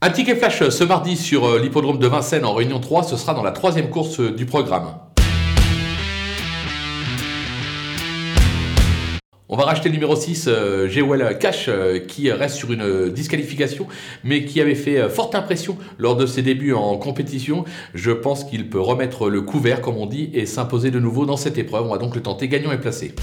Un ticket flash ce mardi sur euh, l'hippodrome de Vincennes en Réunion 3, ce sera dans la troisième course euh, du programme. On va racheter le numéro 6, euh, Jewel Cash, qui reste sur une disqualification, mais qui avait fait forte impression lors de ses débuts en compétition. Je pense qu'il peut remettre le couvert, comme on dit, et s'imposer de nouveau dans cette épreuve. On va donc le tenter gagnant et placé.